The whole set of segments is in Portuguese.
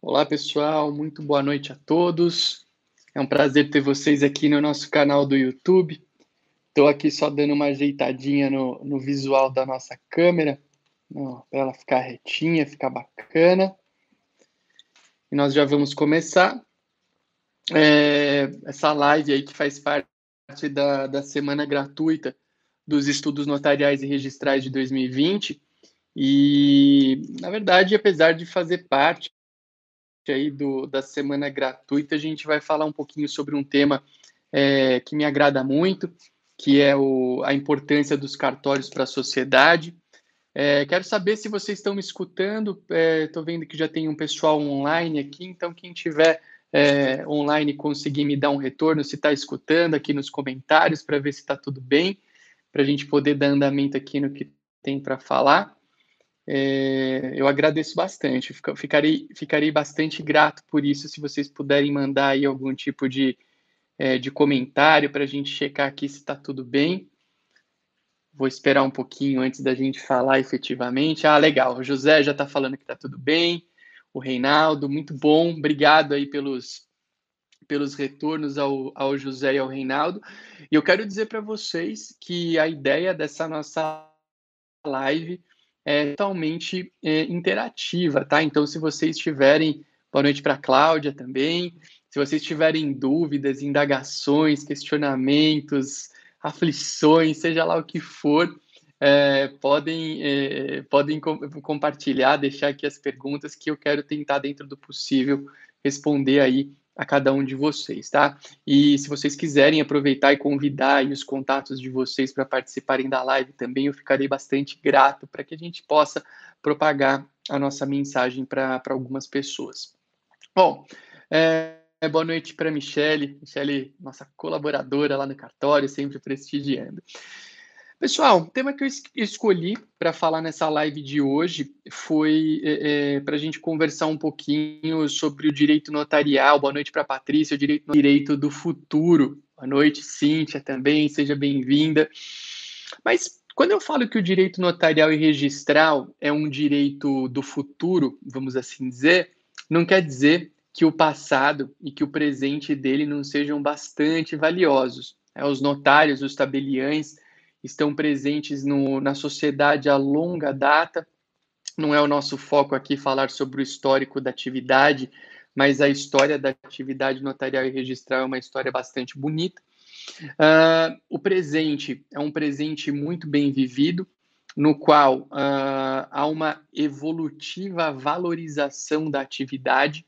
Olá, pessoal, muito boa noite a todos. É um prazer ter vocês aqui no nosso canal do YouTube. Estou aqui só dando uma ajeitadinha no, no visual da nossa câmera, para ela ficar retinha, ficar bacana. E nós já vamos começar é, essa live aí que faz parte da, da semana gratuita dos estudos notariais e registrais de 2020. E, na verdade, apesar de fazer parte aí do, da semana gratuita, a gente vai falar um pouquinho sobre um tema é, que me agrada muito, que é o, a importância dos cartórios para a sociedade. É, quero saber se vocês estão me escutando. Estou é, vendo que já tem um pessoal online aqui, então quem tiver é, online conseguir me dar um retorno se está escutando aqui nos comentários para ver se está tudo bem, para a gente poder dar andamento aqui no que tem para falar. É, eu agradeço bastante, ficarei, ficarei bastante grato por isso, se vocês puderem mandar aí algum tipo de, é, de comentário para a gente checar aqui se está tudo bem. Vou esperar um pouquinho antes da gente falar efetivamente. Ah, legal, o José já está falando que está tudo bem, o Reinaldo, muito bom, obrigado aí pelos, pelos retornos ao, ao José e ao Reinaldo. E eu quero dizer para vocês que a ideia dessa nossa live é totalmente é, interativa, tá? Então, se vocês tiverem, boa noite para a Cláudia também, se vocês tiverem dúvidas, indagações, questionamentos, aflições, seja lá o que for, é, podem, é, podem com, compartilhar, deixar aqui as perguntas que eu quero tentar, dentro do possível, responder aí a cada um de vocês, tá? E se vocês quiserem aproveitar e convidar os contatos de vocês para participarem da live também, eu ficarei bastante grato para que a gente possa propagar a nossa mensagem para algumas pessoas. Bom, é, boa noite para Michele, Michele, nossa colaboradora lá no cartório, sempre prestigiando. Pessoal, o tema que eu escolhi para falar nessa live de hoje foi é, é, para a gente conversar um pouquinho sobre o direito notarial. Boa noite para a Patrícia, o direito, direito do futuro. Boa noite, Cíntia, também, seja bem-vinda. Mas quando eu falo que o direito notarial e registral é um direito do futuro, vamos assim dizer, não quer dizer que o passado e que o presente dele não sejam bastante valiosos. É, os notários, os tabeliães, estão presentes no, na sociedade a longa data. Não é o nosso foco aqui falar sobre o histórico da atividade, mas a história da atividade notarial e registral é uma história bastante bonita. Uh, o presente é um presente muito bem vivido, no qual uh, há uma evolutiva valorização da atividade.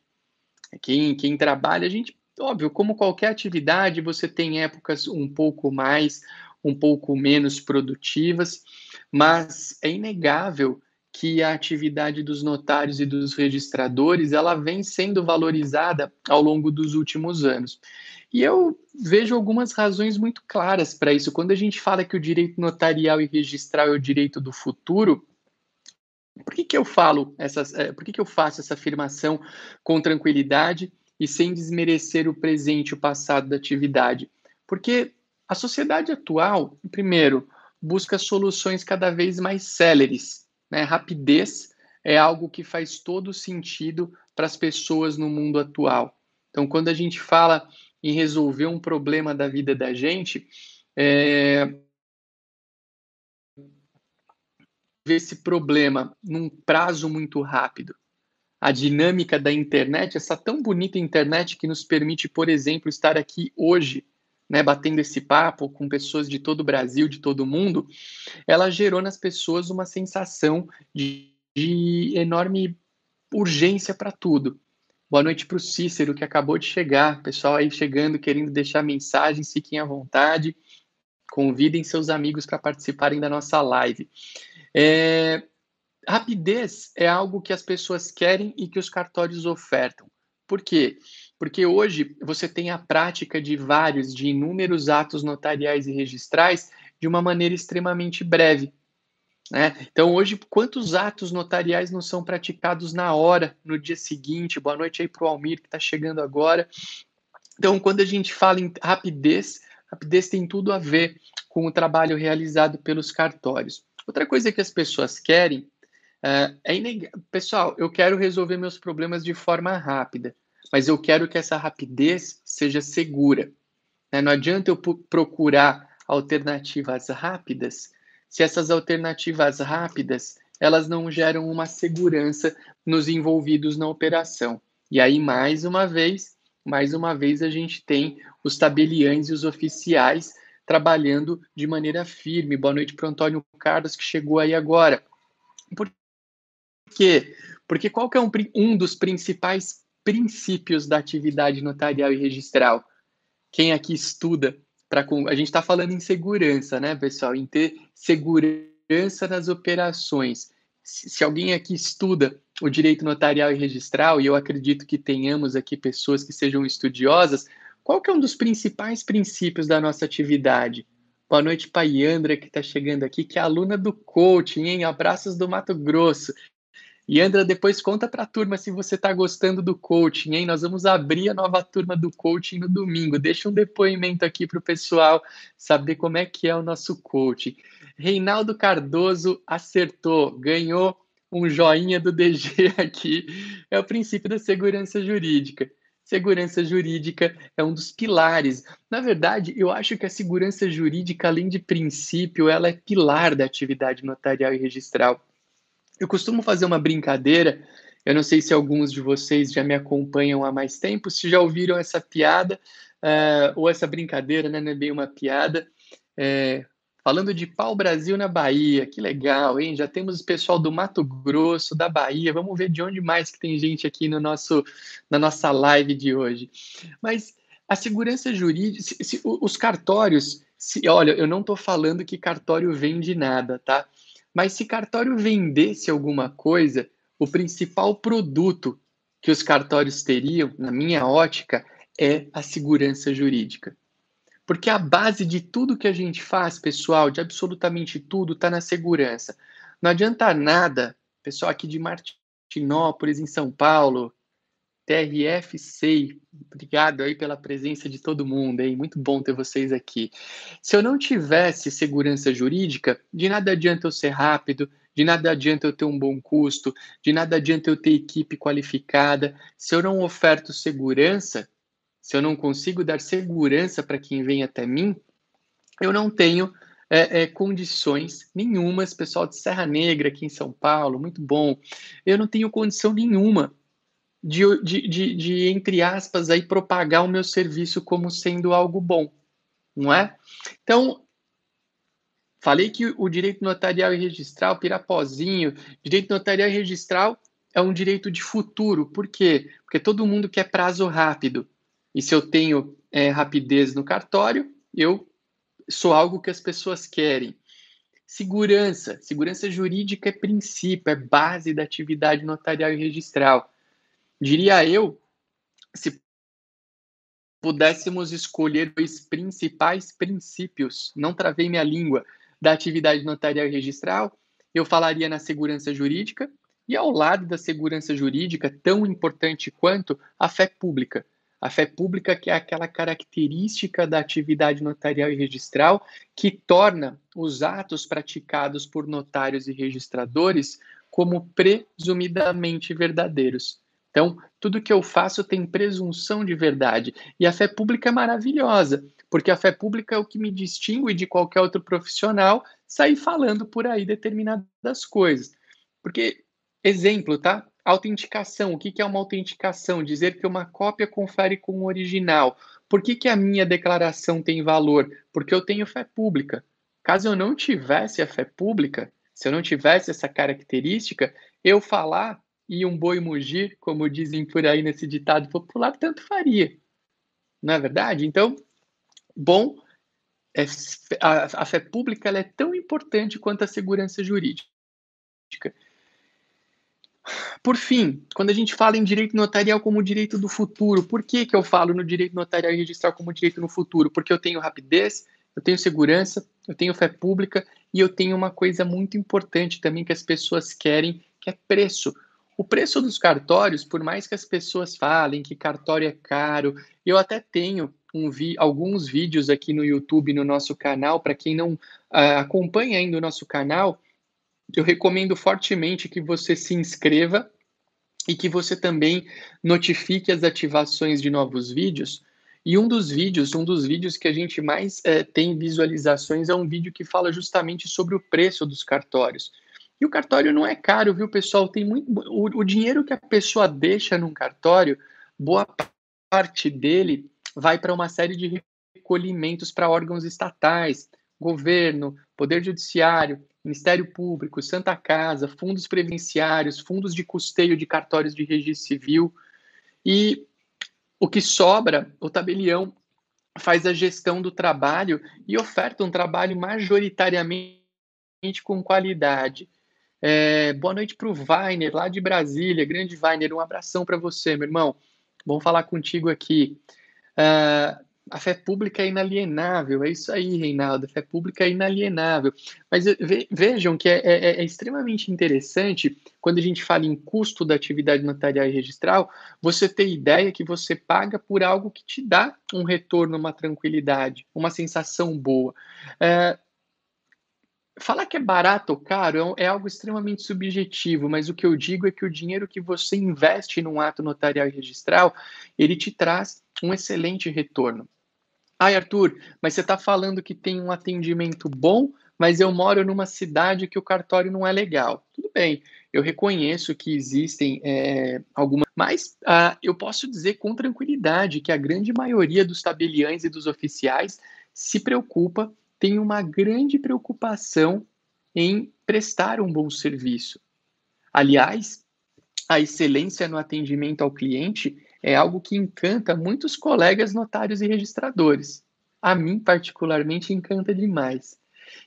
Quem, quem trabalha, a gente, óbvio, como qualquer atividade, você tem épocas um pouco mais um pouco menos produtivas, mas é inegável que a atividade dos notários e dos registradores ela vem sendo valorizada ao longo dos últimos anos. E eu vejo algumas razões muito claras para isso. Quando a gente fala que o direito notarial e registral é o direito do futuro, por que, que eu falo essas, é, por que, que eu faço essa afirmação com tranquilidade e sem desmerecer o presente o passado da atividade? Porque a sociedade atual, primeiro, busca soluções cada vez mais céleres. Né? Rapidez é algo que faz todo sentido para as pessoas no mundo atual. Então, quando a gente fala em resolver um problema da vida da gente, é... esse problema num prazo muito rápido. A dinâmica da internet, essa tão bonita internet que nos permite, por exemplo, estar aqui hoje né, batendo esse papo com pessoas de todo o Brasil, de todo o mundo, ela gerou nas pessoas uma sensação de, de enorme urgência para tudo. Boa noite para o Cícero, que acabou de chegar. Pessoal aí chegando, querendo deixar mensagem, fiquem à vontade. Convidem seus amigos para participarem da nossa live. É, rapidez é algo que as pessoas querem e que os cartórios ofertam. Por quê? Porque hoje você tem a prática de vários, de inúmeros atos notariais e registrais de uma maneira extremamente breve. Né? Então, hoje, quantos atos notariais não são praticados na hora, no dia seguinte? Boa noite aí para o Almir, que está chegando agora. Então, quando a gente fala em rapidez, rapidez tem tudo a ver com o trabalho realizado pelos cartórios. Outra coisa que as pessoas querem Uh, é ineg... Pessoal, eu quero resolver meus problemas de forma rápida, mas eu quero que essa rapidez seja segura. Né? Não adianta eu procurar alternativas rápidas se essas alternativas rápidas elas não geram uma segurança nos envolvidos na operação. E aí, mais uma vez, mais uma vez, a gente tem os tabeliães e os oficiais trabalhando de maneira firme. Boa noite para o Antônio Carlos, que chegou aí agora. Por quê? Porque qual que é um, um dos principais princípios da atividade notarial e registral? Quem aqui estuda para a gente está falando em segurança, né, pessoal? Em ter segurança nas operações. Se, alguém aqui estuda o direito notarial e registral, e eu acredito que tenhamos aqui pessoas que sejam estudiosas, qual que é um dos principais princípios da nossa atividade? Boa noite, Paiandra, que está chegando aqui, que é aluna do coaching, hein? Abraços do Mato Grosso. E Andra, depois conta para a turma se você está gostando do coaching, hein? Nós vamos abrir a nova turma do coaching no domingo. Deixa um depoimento aqui para o pessoal saber como é que é o nosso coaching. Reinaldo Cardoso acertou, ganhou um joinha do DG aqui. É o princípio da segurança jurídica. Segurança jurídica é um dos pilares. Na verdade, eu acho que a segurança jurídica, além de princípio, ela é pilar da atividade notarial e registral. Eu costumo fazer uma brincadeira. Eu não sei se alguns de vocês já me acompanham há mais tempo, se já ouviram essa piada uh, ou essa brincadeira, né? Não é bem uma piada. É, falando de pau Brasil na Bahia, que legal, hein? Já temos o pessoal do Mato Grosso, da Bahia. Vamos ver de onde mais que tem gente aqui no nosso, na nossa live de hoje. Mas a segurança jurídica, se, se, os cartórios, se, olha, eu não estou falando que cartório vende nada, tá? Mas se cartório vendesse alguma coisa, o principal produto que os cartórios teriam, na minha ótica, é a segurança jurídica. Porque a base de tudo que a gente faz, pessoal, de absolutamente tudo, está na segurança. Não adianta nada, pessoal aqui de Martinópolis, em São Paulo, TRF SEI. Obrigado aí pela presença de todo mundo, hein? Muito bom ter vocês aqui. Se eu não tivesse segurança jurídica, de nada adianta eu ser rápido, de nada adianta eu ter um bom custo, de nada adianta eu ter equipe qualificada. Se eu não oferto segurança, se eu não consigo dar segurança para quem vem até mim, eu não tenho é, é, condições nenhumas, pessoal de Serra Negra aqui em São Paulo, muito bom. Eu não tenho condição nenhuma de, de, de, de, entre aspas, aí propagar o meu serviço como sendo algo bom, não é? Então, falei que o direito notarial e registral, pirapozinho, direito notarial e registral é um direito de futuro. Por quê? Porque todo mundo quer prazo rápido. E se eu tenho é, rapidez no cartório, eu sou algo que as pessoas querem. Segurança. Segurança jurídica é princípio, é base da atividade notarial e registral diria eu, se pudéssemos escolher os principais princípios, não travei minha língua, da atividade notarial e registral, eu falaria na segurança jurídica e ao lado da segurança jurídica, tão importante quanto a fé pública. A fé pública que é aquela característica da atividade notarial e registral que torna os atos praticados por notários e registradores como presumidamente verdadeiros. Então, tudo que eu faço tem presunção de verdade. E a fé pública é maravilhosa, porque a fé pública é o que me distingue de qualquer outro profissional sair falando por aí determinadas coisas. Porque, exemplo, tá? Autenticação. O que é uma autenticação? Dizer que uma cópia confere com o original. Por que, que a minha declaração tem valor? Porque eu tenho fé pública. Caso eu não tivesse a fé pública, se eu não tivesse essa característica, eu falar e um boi mugir, como dizem por aí nesse ditado popular, tanto faria. Não é verdade? Então, bom, é, a, a, fé pública é tão importante quanto a segurança jurídica. Por fim, quando a gente fala em direito notarial como direito do futuro, por que, que eu falo no direito notarial e registral como direito no futuro? Porque eu tenho rapidez, eu tenho segurança, eu tenho fé pública e eu tenho uma coisa muito importante também que as pessoas querem, que é preço. O preço dos cartórios, por mais que as pessoas falem que cartório é caro, eu até tenho um vi alguns vídeos aqui no YouTube, no nosso canal, para quem não uh, acompanha ainda o nosso canal, eu recomendo fortemente que você se inscreva e que você também notifique as ativações de novos vídeos. E um dos vídeos, um dos vídeos que a gente mais é, tem visualizações é um vídeo que fala justamente sobre o preço dos cartórios. E o cartório não é caro, viu, pessoal? Tem muito o, o dinheiro que a pessoa deixa num cartório, boa parte dele vai para uma série de recolhimentos para órgãos estatais, governo, poder judiciário, Ministério Público, Santa Casa, fundos previdenciários, fundos de custeio de cartórios de registro civil. E o que sobra, o tabelião faz a gestão do trabalho e oferta um trabalho majoritariamente com qualidade. É, boa noite para o Weiner, lá de Brasília. Grande Weiner, um abração para você, meu irmão. Bom falar contigo aqui. Uh, a fé pública é inalienável, é isso aí, Reinaldo, a fé pública é inalienável. Mas vejam que é, é, é, extremamente interessante, quando a gente fala em custo da atividade notarial e registral, você ter ideia que você paga por algo que te dá um retorno, uma tranquilidade, uma sensação boa. É, falar que é barato ou caro é, é algo extremamente subjetivo, mas o que eu digo é que o dinheiro que você investe num ato notarial e registral, ele te traz um excelente retorno. Ai, Arthur, mas você está falando que tem um atendimento bom, mas eu moro numa cidade que o cartório não é legal. Tudo bem, eu reconheço que existem é, algumas, mas ah, eu posso dizer com tranquilidade que a grande maioria dos tabeliães e dos oficiais se preocupa, tem uma grande preocupação em prestar um bom serviço. Aliás, a excelência no atendimento ao cliente é algo que encanta muitos colegas notários e registradores. A mim, particularmente, encanta demais.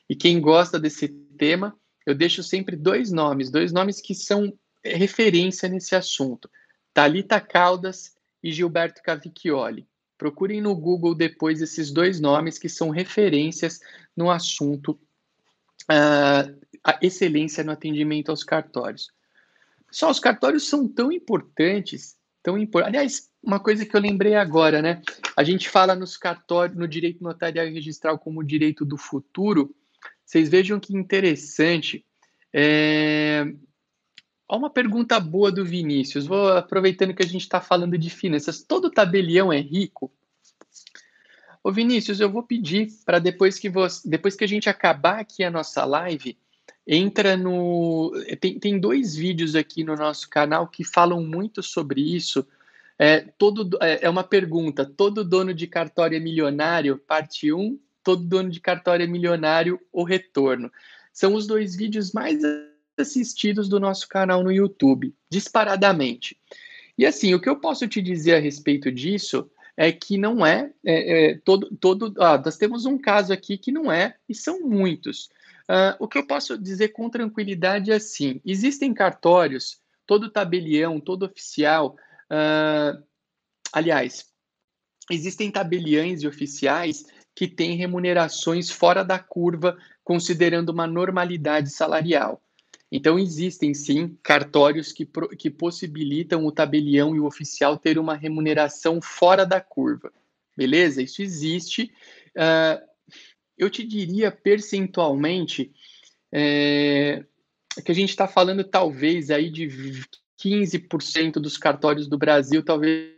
E quem gosta desse tema, eu deixo sempre dois nomes, dois nomes que são referência nesse assunto: Talita Caldas e Gilberto Cavicchioli. Procurem no Google depois esses dois nomes que são referências no assunto uh, a excelência no atendimento aos cartórios. Só os cartórios são tão importantes tão importante. Aliás, uma coisa que eu lembrei agora, né? A gente fala nos cartórios, no direito notarial e registral como direito do futuro. Vocês vejam que interessante. É... Uma pergunta boa do Vinícius. Vou aproveitando que a gente está falando de finanças. Todo tabelião é rico? Ô Vinícius, eu vou pedir para depois que você, depois que a gente acabar aqui a nossa live, entra no. Tem, tem dois vídeos aqui no nosso canal que falam muito sobre isso. É, todo, é, é uma pergunta: todo dono de cartório é milionário? Parte 1. Todo dono de cartório é milionário? O retorno. São os dois vídeos mais assistidos do nosso canal no YouTube, disparadamente. E assim, o que eu posso te dizer a respeito disso é que não é, é, é todo, todo. Ah, nós temos um caso aqui que não é, e são muitos. Uh, o que eu posso dizer com tranquilidade é assim: existem cartórios, todo tabelião, todo oficial. Uh, aliás, existem tabeliães e oficiais que têm remunerações fora da curva, considerando uma normalidade salarial. Então, existem sim cartórios que, que possibilitam o tabelião e o oficial ter uma remuneração fora da curva. Beleza? Isso existe. Uh, eu te diria percentualmente é, que a gente está falando talvez aí de 15% dos cartórios do Brasil, talvez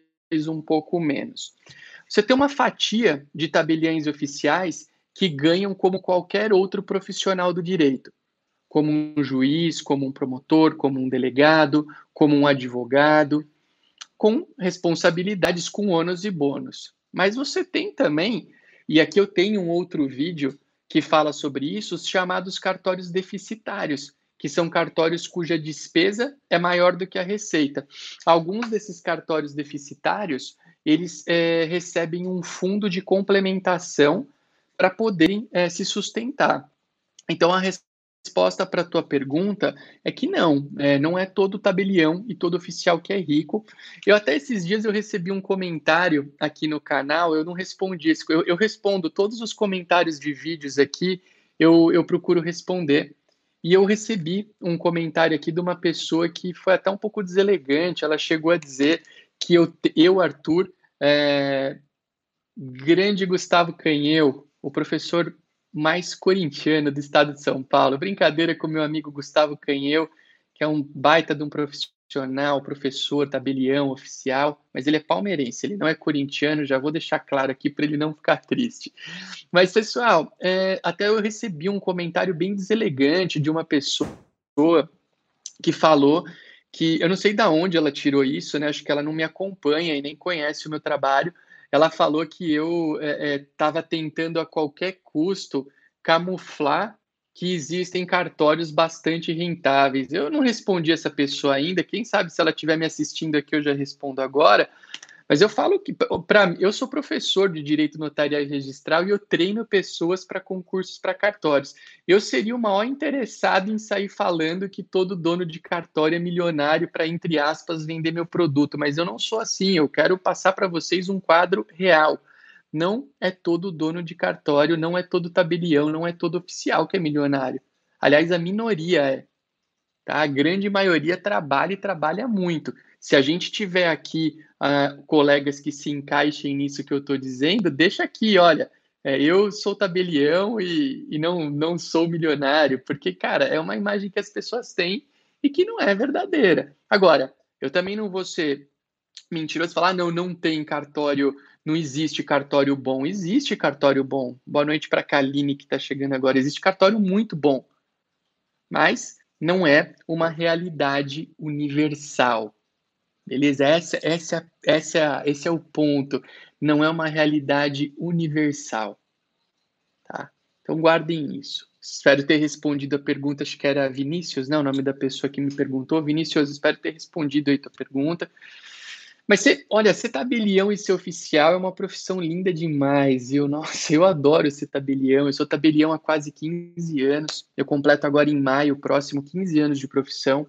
um pouco menos. Você tem uma fatia de tabeliães oficiais que ganham como qualquer outro profissional do direito, como um juiz, como um promotor, como um delegado, como um advogado, com responsabilidades com ônus e bônus. Mas você tem também e aqui eu tenho um outro vídeo que fala sobre isso, os chamados cartórios deficitários, que são cartórios cuja despesa é maior do que a receita. Alguns desses cartórios deficitários, eles é, recebem um fundo de complementação para poderem é, se sustentar. Então, a resposta para a tua pergunta é que não, é, não é todo tabelião e todo oficial que é rico. Eu até esses dias eu recebi um comentário aqui no canal, eu não respondi isso, eu, eu respondo todos os comentários de vídeos aqui, eu, eu procuro responder. E eu recebi um comentário aqui de uma pessoa que foi até um pouco deselegante, ela chegou a dizer que eu, eu Arthur, é, grande Gustavo Canheu, o professor mais corintiano do estado de São Paulo. Brincadeira com meu amigo Gustavo Canheu, que é um baita de um profissional, professor, tabelião, oficial, mas ele é palmeirense, ele não é corintiano, já vou deixar claro aqui para ele não ficar triste. Mas, pessoal, é, até eu recebi um comentário bem deselegante de uma pessoa que falou que eu não sei de onde ela tirou isso, né? Acho que ela não me acompanha e nem conhece o meu trabalho. Ela falou que eu estava é, é, tentando a qualquer custo camuflar que existem cartórios bastante rentáveis. Eu não respondi essa pessoa ainda. Quem sabe se ela estiver me assistindo aqui, eu já respondo agora. Mas eu falo que, para eu sou professor de direito notarial e registral e eu treino pessoas para concursos para cartórios. Eu seria o maior interessado em sair falando que todo dono de cartório é milionário para, entre aspas, vender meu produto, mas eu não sou assim. Eu quero passar para vocês um quadro real. Não é todo dono de cartório, não é todo tabelião, não é todo oficial que é milionário. Aliás, a minoria é. Tá? A grande maioria trabalha e trabalha muito. Se a gente tiver aqui uh, colegas que se encaixem nisso que eu estou dizendo, deixa aqui, olha, é, eu sou tabelião e, e não, não sou milionário, porque, cara, é uma imagem que as pessoas têm e que não é verdadeira. Agora, eu também não vou ser mentiroso falar, ah, não, não tem cartório, não existe cartório bom. Existe cartório bom. Boa noite para a Kaline que está chegando agora. Existe cartório muito bom, mas não é uma realidade universal. Beleza? Essa, essa, essa, esse é o ponto. Não é uma realidade universal. Tá? Então guardem isso. Espero ter respondido a pergunta, acho que era Vinícius, né? O nome da pessoa que me perguntou. Vinícius, espero ter respondido aí tua pergunta. Mas você, olha, ser tabelião e ser oficial é uma profissão linda demais. Eu, nossa, eu adoro ser tabelião. Eu sou tabelião há quase 15 anos. Eu completo agora em maio, próximo 15 anos de profissão.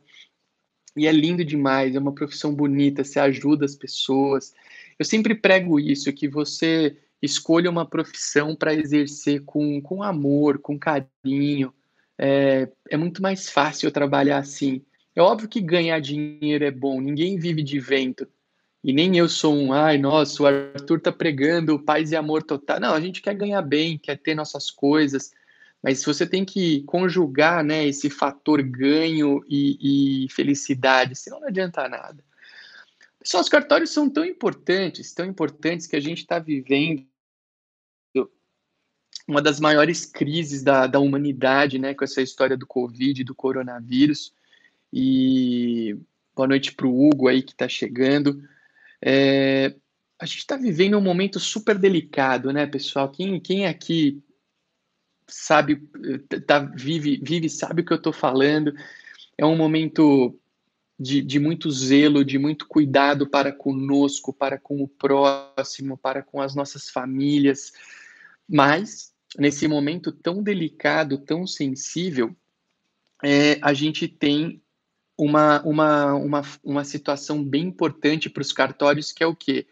E é lindo demais, é uma profissão bonita, você ajuda as pessoas. Eu sempre prego isso, que você escolha uma profissão para exercer com, com amor, com carinho. É, é muito mais fácil trabalhar assim. É óbvio que ganhar dinheiro é bom, ninguém vive de vento. E nem eu sou um, ai, nossa, o Arthur tá pregando paz e amor total. Não, a gente quer ganhar bem, quer ter nossas coisas, mas você tem que conjugar né, esse fator ganho e, e felicidade, senão não adianta nada. Pessoal, os cartórios são tão importantes, tão importantes que a gente está vivendo uma das maiores crises da, da humanidade, né, com essa história do Covid, do coronavírus. E boa noite para o Hugo aí que está chegando. É, a gente está vivendo um momento super delicado, né, pessoal? Quem, quem aqui sabe, tá, vive, vive, sabe o que eu estou falando. É um momento de, de muito zelo, de muito cuidado para conosco, para com o próximo, para com as nossas famílias. Mas, nesse momento tão delicado, tão sensível, é, a gente tem uma, uma, uma, uma situação bem importante para os cartórios, que é o quê?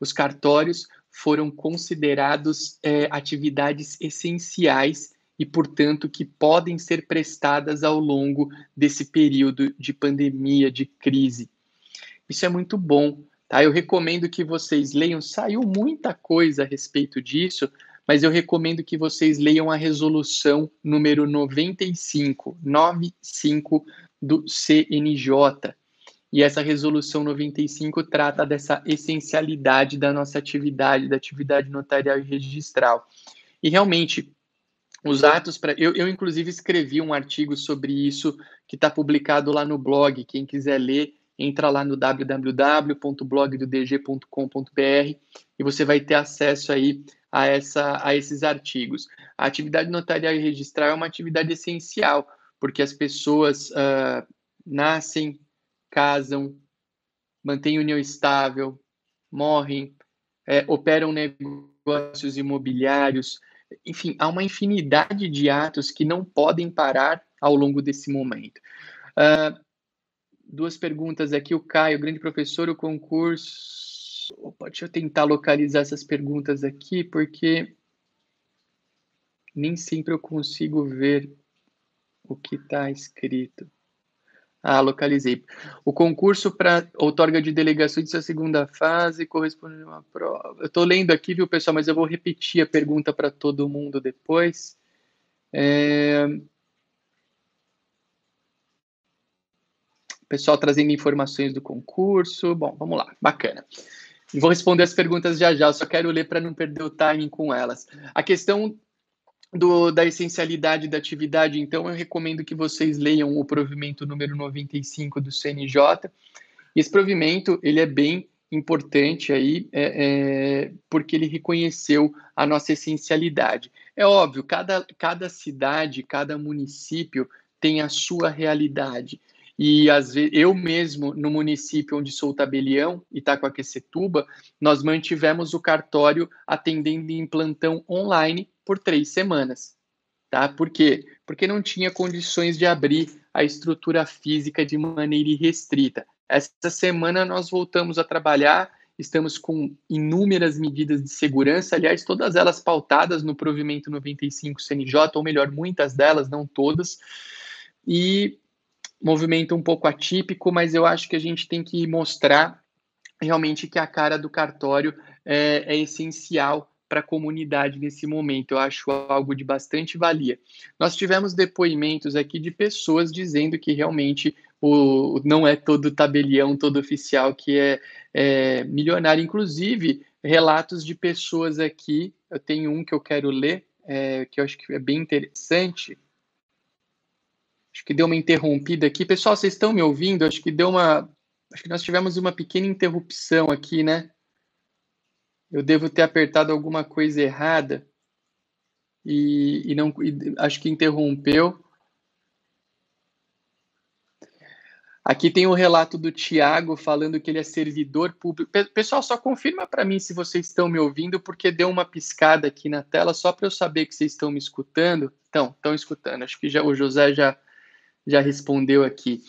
Os cartórios foram considerados é, atividades essenciais e, portanto, que podem ser prestadas ao longo desse período de pandemia, de crise. Isso é muito bom, tá? Eu recomendo que vocês leiam, saiu muita coisa a respeito disso, mas eu recomendo que vocês leiam a resolução número 95, 95 do CNJ, e essa resolução 95 trata dessa essencialidade da nossa atividade, da atividade notarial e registral. E realmente, os atos para. Eu, eu, inclusive, escrevi um artigo sobre isso que está publicado lá no blog. Quem quiser ler, entra lá no www.blogdodg.com.br e você vai ter acesso aí a, essa, a esses artigos. A atividade notarial e registral é uma atividade essencial, porque as pessoas uh, nascem, casam, mantêm união estável, morrem, é, operam negócios imobiliários, enfim, há uma infinidade de atos que não podem parar ao longo desse momento. Uh, duas perguntas aqui, o Caio, grande professor, o concurso. Opa, deixa eu tentar localizar essas perguntas aqui, porque nem sempre eu consigo ver o que está escrito. Ah, localizei. O concurso para outorga de delegações da segunda fase corresponde a uma prova. Eu estou lendo aqui, viu, pessoal, mas eu vou repetir a pergunta para todo mundo depois. É... Pessoal trazendo informações do concurso. Bom, vamos lá, bacana. Vou responder as perguntas já já, só quero ler para não perder o timing com elas. A questão do, da essencialidade da atividade, então, eu recomendo que vocês leiam o provimento número 95 do CNJ. Esse provimento, ele é bem importante aí, é, é, porque ele reconheceu a nossa essencialidade. É óbvio, cada, cada cidade, cada município tem a sua realidade. E às vezes, eu mesmo, no município onde sou tabelião, Itacoaquecetuba, nós mantivemos o cartório atendendo em plantão online por três semanas. Tá? Por quê? Porque não tinha condições de abrir a estrutura física de maneira irrestrita. Essa semana nós voltamos a trabalhar, estamos com inúmeras medidas de segurança, aliás, todas elas pautadas no provimento 95 CNJ, ou melhor, muitas delas, não todas. E movimento um pouco atípico, mas eu acho que a gente tem que mostrar realmente que a cara do cartório é, é essencial para a comunidade nesse momento. Eu acho algo de bastante valia. Nós tivemos depoimentos aqui de pessoas dizendo que realmente o, não é todo tabelião, todo oficial que é, é milionário. Inclusive, relatos de pessoas aqui, eu tenho um que eu quero ler, é, que eu acho que é bem interessante. Acho que deu uma interrompida aqui. Pessoal, vocês estão me ouvindo? Acho que deu uma. Acho que nós tivemos uma pequena interrupção aqui, né? Eu devo ter apertado alguma coisa errada e, e não e acho que interrompeu. Aqui tem o um relato do Tiago falando que ele é servidor público. Pessoal, só confirma para mim se vocês estão me ouvindo, porque deu uma piscada aqui na tela, só para eu saber que vocês estão me escutando. Então, estão escutando. Acho que já o José já já respondeu aqui.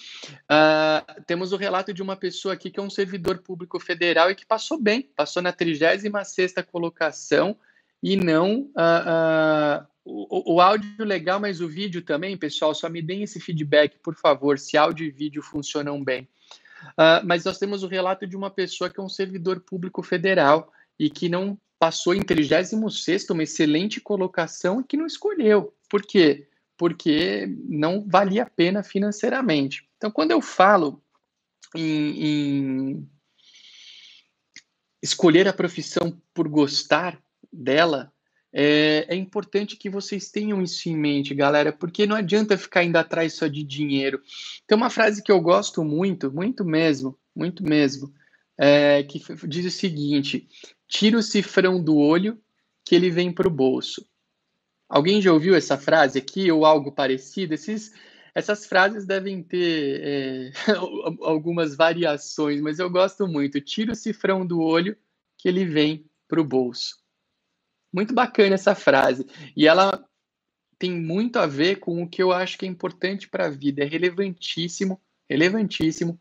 Uh, temos o relato de uma pessoa aqui que é um servidor público federal e que passou bem, passou na 36ª colocação e não... Uh, uh, o, o, áudio legal, mas o vídeo também, pessoal, só me deem esse feedback, por favor, se áudio e vídeo funcionam bem. mas nós temos o relato de uma pessoa que é um servidor público federal e que não passou em 36º, uma excelente colocação, e que não escolheu. Por quê? Porque não valia a pena financeiramente. Então, quando eu falo em, em escolher a profissão por gostar dela, é, é, importante que vocês tenham isso em mente, galera, porque não adianta ficar indo atrás só de dinheiro. Tem uma frase que eu gosto muito, muito mesmo, muito mesmo, é, que diz o seguinte: tira o cifrão do olho que ele vem para o bolso. Alguém já ouviu essa frase aqui ou algo parecido? Esses, essas frases devem ter é, algumas variações, mas eu gosto muito. Tira o cifrão do olho que ele vem para o bolso. Muito bacana essa frase. E ela tem muito a ver com o que eu acho que é importante para a vida. É relevantíssimo, relevantíssimo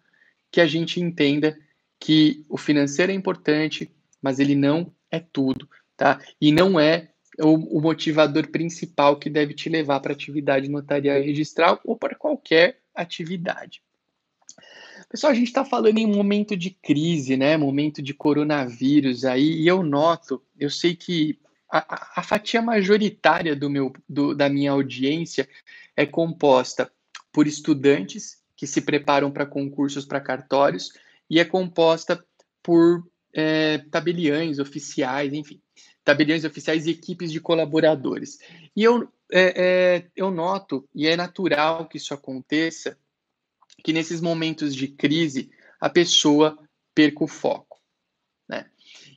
que a gente entenda que o financeiro é importante, mas ele não é tudo, tá? E não é o, o motivador principal que deve te levar para atividade notarial e registral ou para qualquer atividade. Pessoal, a gente está falando em um momento de crise, né? Momento de coronavírus aí, e eu noto, eu sei que a, a fatia majoritária do meu, do, da minha audiência é composta por estudantes que se preparam para concursos para cartórios e é composta por é, tabeliães, oficiais, enfim tabeliões oficiais e equipes de colaboradores. E eu, é, é, eu noto, e é natural que isso aconteça, que nesses momentos de crise a pessoa perca o foco. Né?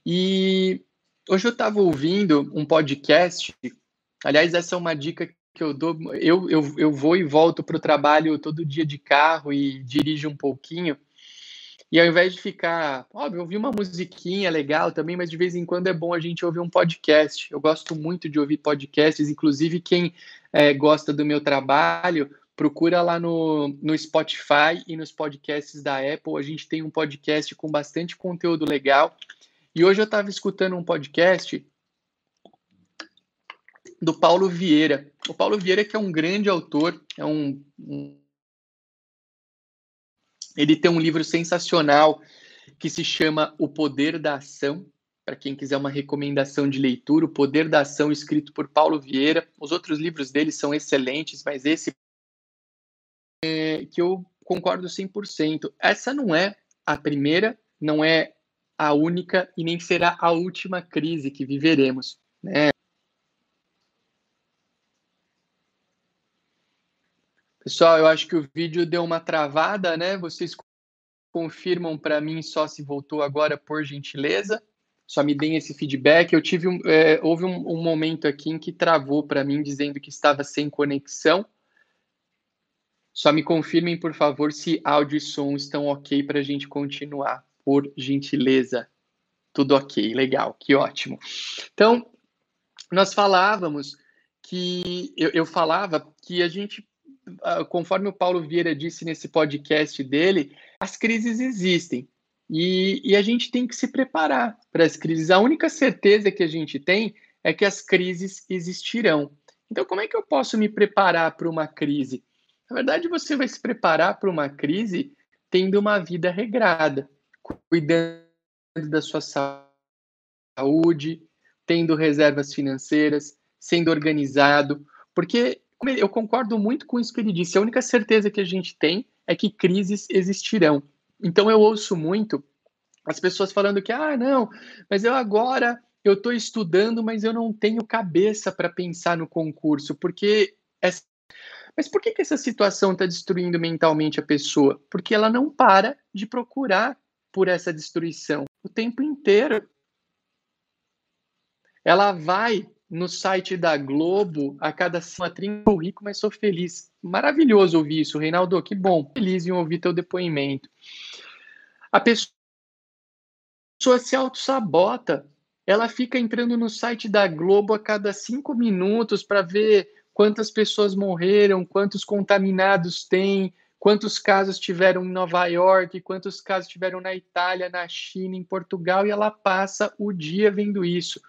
E hoje eu estava ouvindo um podcast, aliás, essa é uma dica que eu dou. Eu, eu, eu vou e volto para o trabalho todo dia de carro e dirijo um pouquinho. E ao invés de ficar, óbvio, ouvir uma musiquinha legal também, mas de vez em quando é bom a gente ouvir um podcast. Eu gosto muito de ouvir podcasts, inclusive quem é, gosta do meu trabalho, procura lá no, no Spotify e nos podcasts da Apple. A gente tem um podcast com bastante conteúdo legal. E hoje eu estava escutando um podcast do Paulo Vieira. O Paulo Vieira que é um grande autor, é um, um ele tem um livro sensacional que se chama O Poder da Ação. para quem quiser uma recomendação de leitura, O Poder da Ação, escrito por Paulo Vieira. Os outros livros dele são excelentes, mas esse é, que eu concordo 100%. Essa não é a primeira, não é a única e nem será a última crise que viveremos. Né? Pessoal, eu acho que o vídeo deu uma travada, né? Vocês confirmam para mim só se voltou agora, por gentileza. Só me deem esse feedback. Eu tive um, é, houve um, um momento aqui em que travou para mim, dizendo que estava sem conexão. Só me confirmem, por favor, se áudio e som estão ok para a gente continuar, por gentileza. Tudo ok, legal, que ótimo. Então, nós falávamos que eu, eu falava que a gente, conforme o Paulo Vieira disse nesse podcast dele, as crises existem e, e a gente tem que se preparar para as crises. A única certeza que a gente tem é que as crises existirão. Então, como é que eu posso me preparar para uma crise? Na verdade, você vai se preparar para uma crise tendo uma vida regrada, cuidando da sua saúde, tendo reservas financeiras, sendo organizado, porque eu concordo muito com isso que ele disse. A única certeza que a gente tem é que crises existirão. Então eu ouço muito as pessoas falando que ah, não, mas eu agora eu estou estudando, mas eu não tenho cabeça para pensar no concurso, porque essa mas por que, que essa situação está destruindo mentalmente a pessoa? Porque ela não para de procurar por essa destruição o tempo inteiro. Ela vai no site da Globo a cada semana, sou rico, mas sou feliz. Maravilhoso ouvir isso, Reinaldo, que bom. Feliz em ouvir teu depoimento. A pessoa se auto-sabota. Ela fica entrando no site da Globo a cada cinco minutos para ver quantas pessoas morreram, quantos contaminados tem, quantos casos tiveram em Nova York, quantos casos tiveram na Itália, na China, em Portugal, e ela passa o dia vendo isso.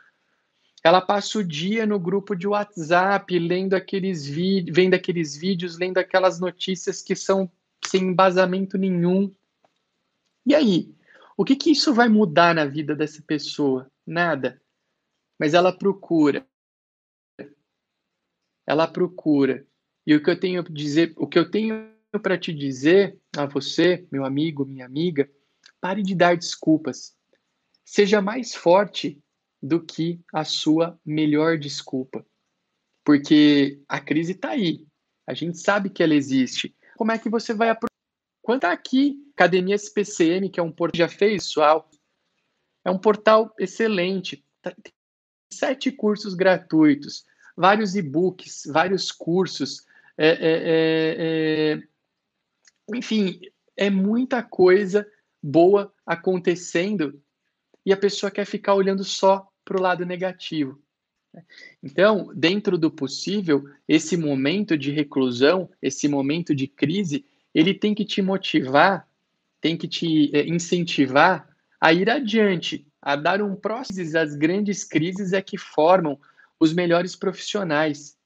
Ela passa o dia no grupo de WhatsApp, lendo aqueles vídeos, vendo aqueles vídeos, lendo aquelas notícias que são sem embasamento nenhum. E aí? O que, que isso vai mudar na vida dessa pessoa? Nada. Mas ela procura ela procura. E o que eu tenho dizer, o que eu tenho para te dizer a você, meu amigo, minha amiga, pare de dar desculpas. Seja mais forte do que a sua melhor desculpa. Porque a crise está aí. A gente sabe que ela existe. Como é que você vai aproveitar? Quanto aqui, Academia SPCM, que é um portal já fez, pessoal, é um portal excelente. Tá, tem sete cursos gratuitos vários e-books, vários cursos, é, é, é, é, enfim, é muita coisa boa acontecendo e a pessoa quer ficar olhando só para o lado negativo. Então, dentro do possível, esse momento de reclusão, esse momento de crise, ele tem que te motivar, tem que te é, incentivar a ir adiante, a dar um próximo às grandes crises é que formam os melhores profissionais.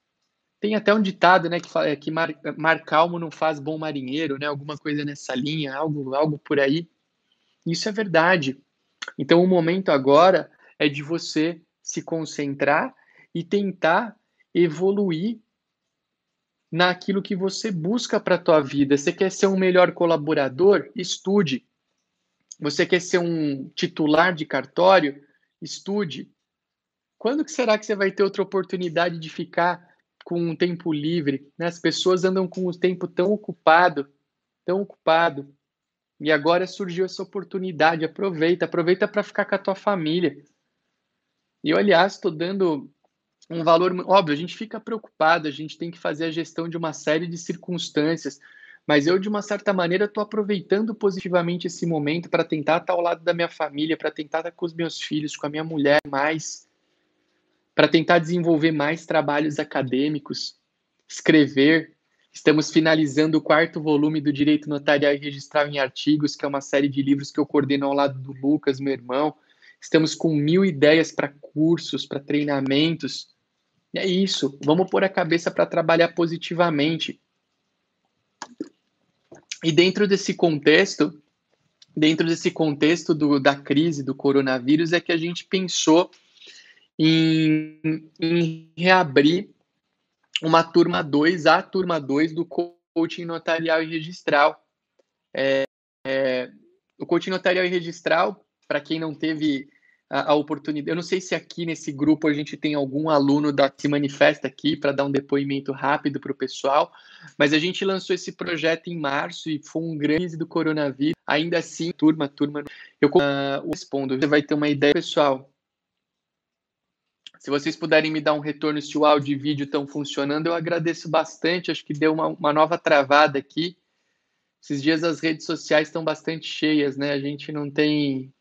Tem até um ditado, né, que fala é, que mar, mar calmo não faz bom marinheiro, né? Alguma coisa nessa linha, algo, algo por aí. Isso é verdade. Então, o momento agora é de você se concentrar e tentar evoluir naquilo que você busca para a tua vida. Você quer ser um melhor colaborador? Estude. Você quer ser um titular de cartório? Estude. Quando que será que você vai ter outra oportunidade de ficar com um tempo livre? Né? As pessoas andam com o tempo tão ocupado, tão ocupado. E agora surgiu essa oportunidade. Aproveita, aproveita para ficar com a tua família. E eu, aliás, estou dando um valor. Óbvio, a gente fica preocupado, a gente tem que fazer a gestão de uma série de circunstâncias. Mas eu, de uma certa maneira, estou aproveitando positivamente esse momento para tentar estar ao lado da minha família, para tentar estar com os meus filhos, com a minha mulher mais para tentar desenvolver mais trabalhos acadêmicos, escrever. Estamos finalizando o quarto volume do Direito Notarial e Registral em Artigos, que é uma série de livros que eu coordeno ao lado do Lucas, meu irmão. Estamos com mil ideias para cursos, para treinamentos. E é isso. Vamos pôr a cabeça para trabalhar positivamente. E dentro desse contexto, dentro desse contexto do, da crise do coronavírus, é que a gente pensou em, em reabrir uma turma 2, a turma 2 do coaching notarial e registral. É, é, o coaching notarial e registral, para quem não teve a, a, oportunidade, eu não sei se aqui nesse grupo a gente tem algum aluno da se manifesta aqui para dar um depoimento rápido para o pessoal, mas a gente lançou esse projeto em março e foi um grande do coronavírus. Ainda assim, turma, turma, eu uh, respondo. Você vai ter uma ideia, pessoal. Se vocês puderem me dar um retorno se o áudio e vídeo estão funcionando, eu agradeço bastante. Acho que deu uma, uma nova travada aqui. Esses dias as redes sociais estão bastante cheias, né? A gente não tem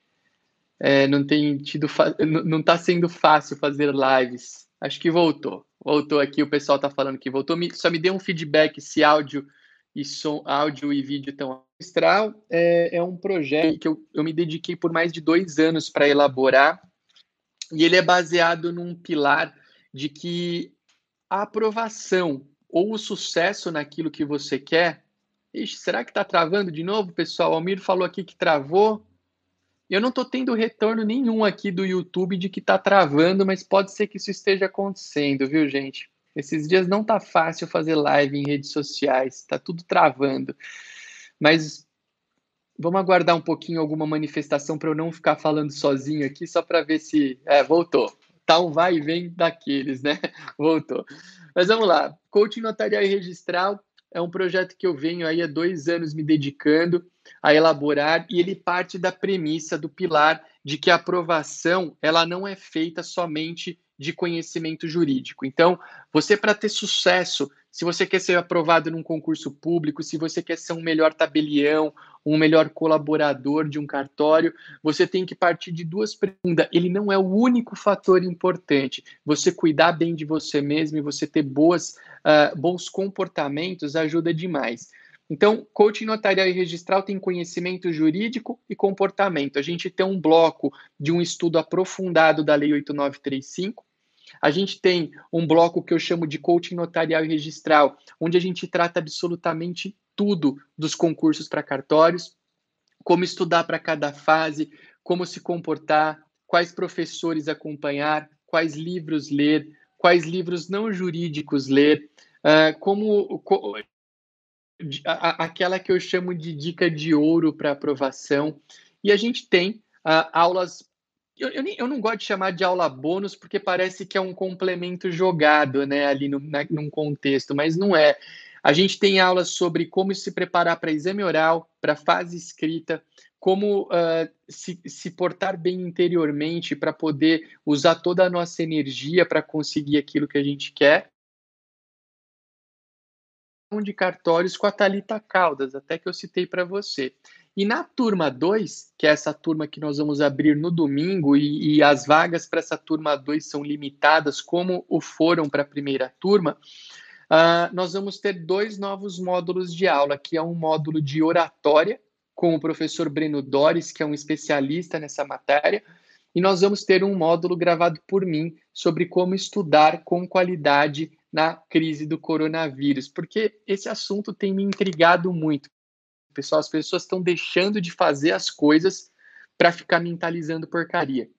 é, não tem tido não está sendo fácil fazer lives. Acho que voltou. Voltou aqui, o pessoal está falando que voltou. Só me dê um feedback se áudio e som, áudio e vídeo estão. Astral é, é um projeto que eu, eu me dediquei por mais de dois anos para elaborar e ele é baseado num pilar de que a aprovação ou o sucesso naquilo que você quer. Ixi, será que está travando de novo, pessoal? O Almir falou aqui que travou. Eu não estou tendo retorno nenhum aqui do YouTube de que está travando, mas pode ser que isso esteja acontecendo, viu, gente? Esses dias não tá fácil fazer live em redes sociais, está tudo travando. Mas Vamos aguardar um pouquinho alguma manifestação para eu não ficar falando sozinho aqui, só para ver se. É, voltou. Tá um vai e vem daqueles, né? Voltou. Mas vamos lá. Coaching notarial e registral é um projeto que eu venho aí há dois anos me dedicando a elaborar e ele parte da premissa, do pilar de que a aprovação ela não é feita somente de conhecimento jurídico. Então, você para ter sucesso se você quer ser aprovado num concurso público, se você quer ser um melhor tabelião, um melhor colaborador de um cartório, você tem que partir de duas perguntas. Ele não é o único fator importante. Você cuidar bem de você mesmo e você ter boas, uh, bons comportamentos ajuda demais. Então, coaching notarial e registral tem conhecimento jurídico e comportamento. A gente tem um bloco de um estudo aprofundado da Lei 8935, a gente tem um bloco que eu chamo de coaching notarial e registral, onde a gente trata absolutamente tudo dos concursos para cartórios, como estudar para cada fase, como se comportar, quais professores acompanhar, quais livros ler, quais livros não jurídicos ler, uh, como, co, a, aquela que eu chamo de dica de ouro para aprovação. E a gente tem uh, aulas eu, eu, eu, não gosto de chamar de aula bônus porque parece que é um complemento jogado, né, ali no, na, num contexto, mas não é. A gente tem aulas sobre como se preparar para exame oral, para fase escrita, como uh, se, se portar bem interiormente para poder usar toda a nossa energia para conseguir aquilo que a gente quer de cartórios com a Talita Caldas, até que eu citei para você. E na turma 2, que é essa turma que nós vamos abrir no domingo, e, e as vagas para essa turma 2 são limitadas, como o foram para a primeira turma, uh, nós vamos ter dois novos módulos de aula, que é um módulo de oratória, com o professor Breno Dores, que é um especialista nessa matéria, e nós vamos ter um módulo gravado por mim sobre como estudar com qualidade na crise do coronavírus, porque esse assunto tem me intrigado muito. Pessoal, as pessoas estão deixando de fazer as coisas para ficar mentalizando porcaria.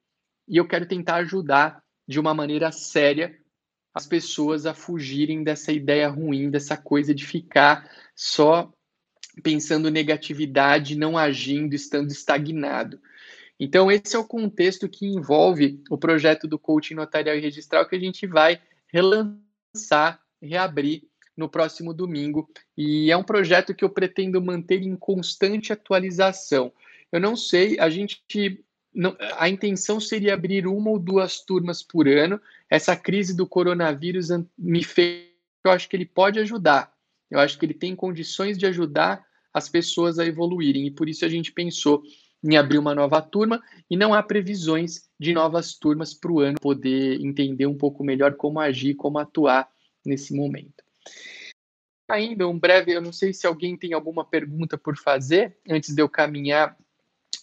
E eu quero tentar ajudar de uma maneira séria as pessoas a fugirem dessa ideia ruim, dessa coisa de ficar só pensando negatividade, não agindo, estando estagnado. Então, esse é o contexto que envolve o projeto do coaching notarial e registral que a gente vai relançar, reabrir no próximo domingo. E é um projeto que eu pretendo manter em constante atualização. Eu não sei, a gente. Não, a intenção seria abrir uma ou duas turmas por ano. Essa crise do coronavírus me fez. Eu acho que ele pode ajudar. Eu acho que ele tem condições de ajudar as pessoas a evoluírem. E por isso a gente pensou em abrir uma nova turma e não há previsões de novas turmas para o ano poder entender um pouco melhor como agir, como atuar nesse momento. Ainda um breve, eu não sei se alguém tem alguma pergunta por fazer antes de eu caminhar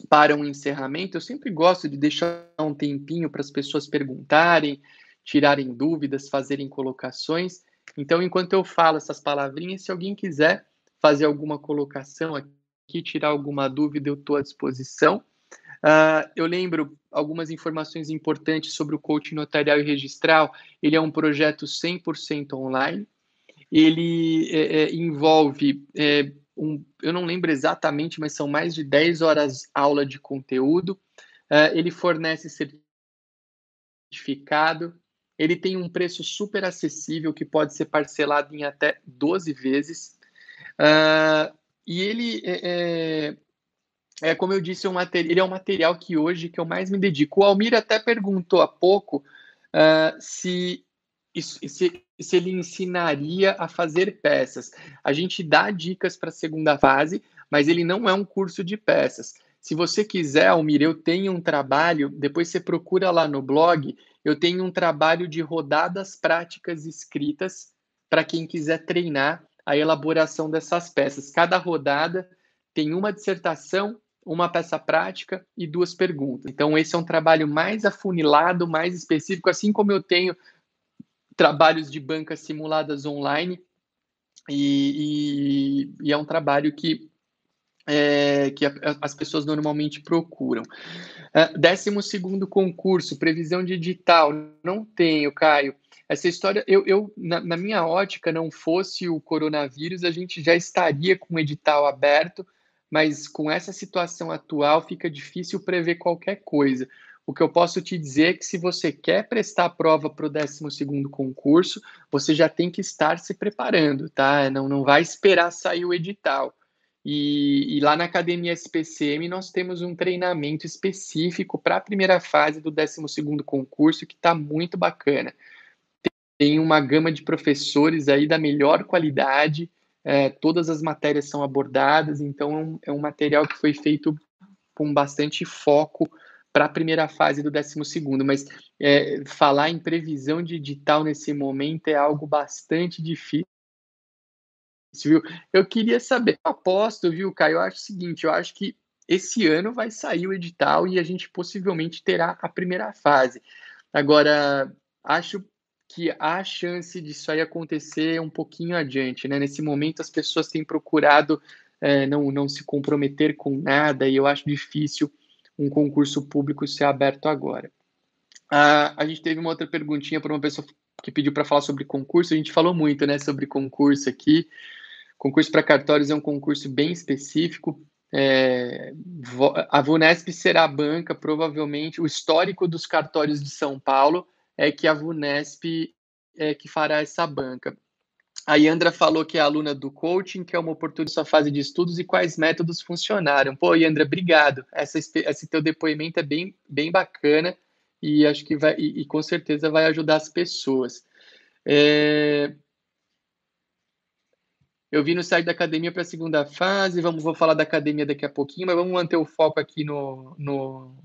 para um encerramento. Eu sempre gosto de deixar um tempinho para as pessoas perguntarem, tirarem dúvidas, fazerem colocações. Então, enquanto eu falo essas palavrinhas, se alguém quiser fazer alguma colocação aqui tirar alguma dúvida, eu estou à disposição. Uh, eu lembro algumas informações importantes sobre o coaching notarial e registral. Ele é um projeto 100% online. Ele é, é, envolve, é, um, eu não lembro exatamente, mas são mais de 10 horas aula de conteúdo. Uh, ele fornece certificado. Ele tem um preço super acessível que pode ser parcelado em até 12 vezes. Uh, e ele é, é é como eu disse, é um ele é um material que hoje que eu mais me dedico. O Almir até perguntou há pouco uh, se, se, se ele ensinaria a fazer peças. A gente dá dicas para a segunda fase, mas ele não é um curso de peças. Se você quiser, Almir, eu tenho um trabalho, depois você procura lá no blog, eu tenho um trabalho de rodadas práticas escritas para quem quiser treinar a elaboração dessas peças. Cada rodada tem uma dissertação uma peça prática e duas perguntas. Então, esse é um trabalho mais afunilado, mais específico, assim como eu tenho trabalhos de bancas simuladas online, e, e, e é um trabalho que, é, que a, as pessoas normalmente procuram. Uh, décimo segundo concurso, previsão de edital, não tenho, Caio. Essa história, eu, eu na, na minha ótica, não fosse o coronavírus, a gente já estaria com o edital aberto, mas com essa situação atual fica difícil prever qualquer coisa. O que eu posso te dizer é que se você quer prestar a prova para o 12 concurso, você já tem que estar se preparando, tá? Não, não vai esperar sair o edital. E, e lá na Academia SPCM nós temos um treinamento específico para a primeira fase do 12 concurso que está muito bacana. Tem uma gama de professores aí da melhor qualidade, é, todas as matérias são abordadas, então é um, é um material que foi feito com bastante foco para a primeira fase do 12 mas é, falar em previsão de edital nesse momento é algo bastante difícil. Viu? Eu queria saber, eu aposto, viu, Caio? Eu acho o seguinte: eu acho que esse ano vai sair o edital e a gente possivelmente terá a primeira fase. Agora, acho que há chance disso aí acontecer um pouquinho adiante, né? Nesse momento as pessoas têm procurado é, não, não se comprometer com nada e eu acho difícil um concurso público ser aberto agora. Ah, a gente teve uma outra perguntinha para uma pessoa que pediu para falar sobre concurso. A gente falou muito, né, sobre concurso aqui. Concurso para cartórios é um concurso bem específico. É, a Vunesp será a banca, provavelmente. O histórico dos cartórios de São Paulo é que a VUNESP é que fará essa banca. A Yandra falou que é aluna do coaching, que é uma oportunidade sua fase de estudos e quais métodos funcionaram. Pô, Yandra, obrigado. Essa, esse teu depoimento é bem, bem bacana e acho que vai, e, e com certeza vai ajudar as pessoas. É... Eu vi no site da academia para a segunda fase, vamos, vou falar da academia daqui a pouquinho, mas vamos manter o foco aqui no, no,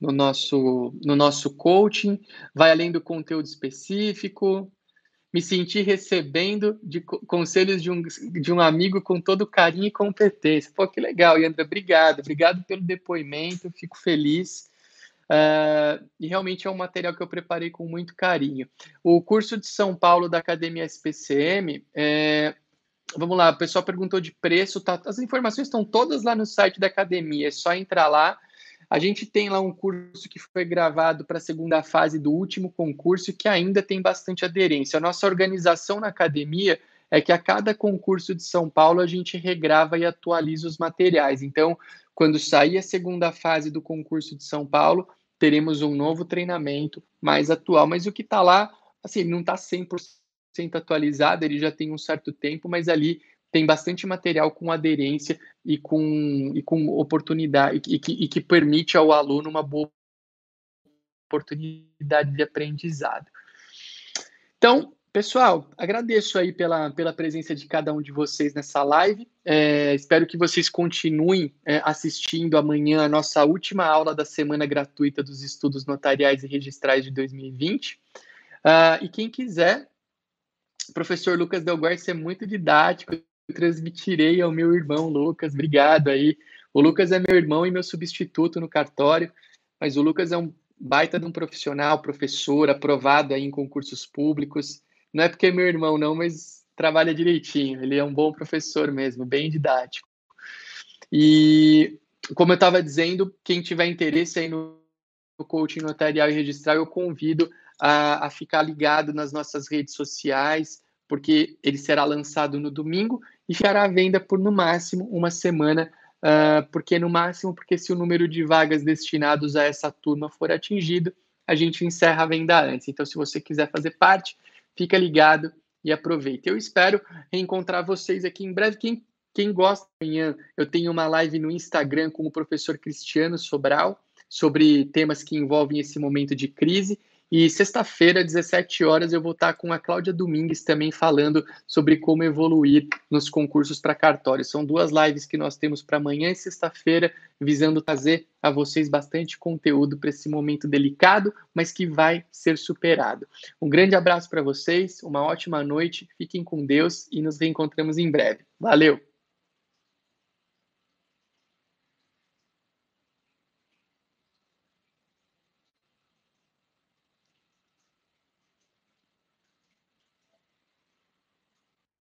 no nosso, no nosso coaching, vai além do conteúdo específico, me senti recebendo de conselhos de um, de um amigo com todo carinho e competência. Pô, que legal, Yandra, obrigado, obrigado pelo depoimento, fico feliz. Uh, e realmente é um material que eu preparei com muito carinho. O curso de São Paulo da Academia SPCM, é, vamos lá, o pessoal perguntou de preço, tá, as informações estão todas lá no site da academia, é só entrar lá a gente tem lá um curso que foi gravado para a segunda fase do último concurso que ainda tem bastante aderência. A nossa organização na academia é que a cada concurso de São Paulo a gente regrava e atualiza os materiais. Então, quando sair a segunda fase do concurso de São Paulo, teremos um novo treinamento mais atual. Mas o que está lá, assim, não está 100% atualizado, ele já tem um certo tempo, mas ali tem bastante material com aderência e com, e com oportunidade, e que, e que permite ao aluno uma boa oportunidade de aprendizado. Então, pessoal, agradeço aí pela, pela presença de cada um de vocês nessa live. É, espero que vocês continuem é, assistindo amanhã a nossa última aula da semana gratuita dos estudos notariais e registrais de 2020. Uh, ah, e quem quiser, professor Lucas Delguerce é muito didático, transmitirei ao meu irmão Lucas. Obrigado aí. O Lucas é meu irmão e meu substituto no cartório, mas o Lucas é um baita de um profissional, professor, aprovado aí em concursos públicos. Não é porque é meu irmão, não, mas trabalha direitinho. Ele é um bom professor mesmo, bem didático. E como eu estava dizendo, quem tiver interesse aí no coaching notarial e registral, eu convido a, a ficar ligado nas nossas redes sociais, porque ele será lançado no domingo e ficará à venda por no máximo uma semana. Uh, porque no máximo, porque se o número de vagas destinados a essa turma for atingido, a gente encerra a venda antes. Então, se você quiser fazer parte, fica ligado e aproveita. Eu espero reencontrar vocês aqui em breve. Quem, quem gosta, amanhã eu tenho uma live no Instagram com o professor Cristiano Sobral sobre temas que envolvem esse momento de crise. E sexta-feira, 17 horas, eu vou estar com a Cláudia Domingues também falando sobre como evoluir nos concursos para cartório. São duas lives que nós temos para amanhã e sexta-feira, visando trazer a vocês bastante conteúdo para esse momento delicado, mas que vai ser superado. Um grande abraço para vocês, uma ótima noite, fiquem com Deus e nos reencontramos em breve. Valeu!